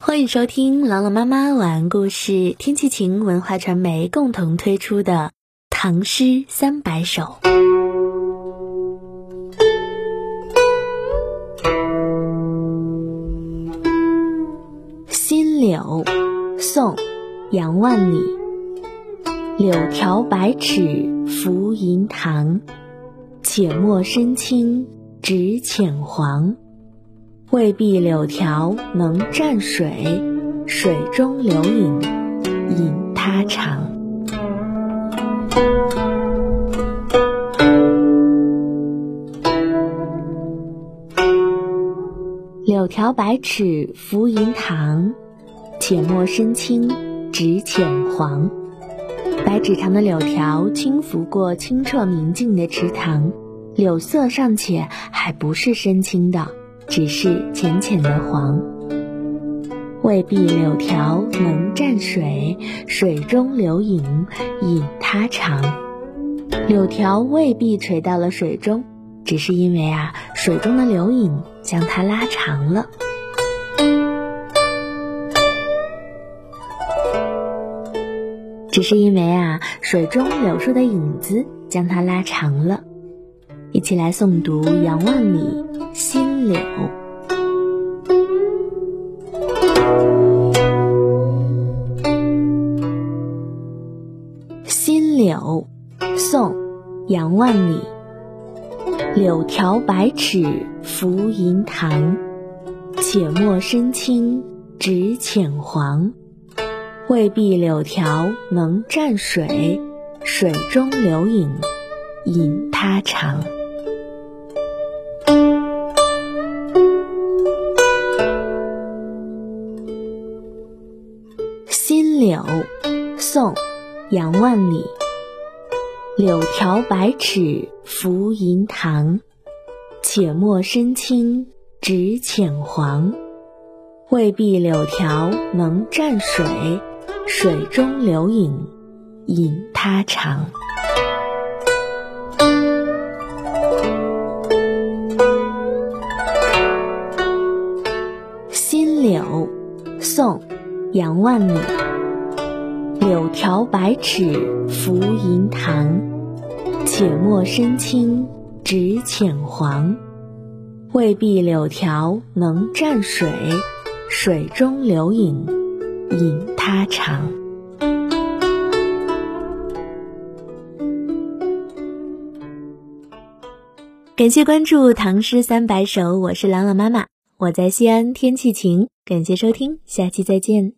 欢迎收听朗朗妈妈晚安故事，天气晴文化传媒共同推出的《唐诗三百首》。《新柳》宋·杨万里。柳条百尺浮银塘，且莫深青只浅黄。未必柳条能蘸水，水中流影引他长。柳条百尺浮银塘，且莫深青只浅黄。百尺长的柳条轻拂过清澈明净的池塘，柳色尚且还不是深青的。只是浅浅的黄，未必柳条能蘸水，水中流影引它长。柳条未必垂到了水中，只是因为啊，水中的流影将它拉长了。只是因为啊，水中柳树的影子将它拉长了。一起来诵读杨万里《新柳》。《新柳》宋·杨万里。柳条百尺浮银塘，且莫深青只浅黄。未必柳条能蘸水，水中流影引他长。柳，宋，杨万里。柳条百尺浮银塘，且莫深青只浅黄。未必柳条能蘸水，水中流影引他长。新柳，宋。杨万里，条百尺浮银塘，且莫深青只浅黄。未必柳条能蘸水，水中流影引他长。感谢关注《唐诗三百首》，我是朗朗妈妈，我在西安，天气晴。感谢收听，下期再见。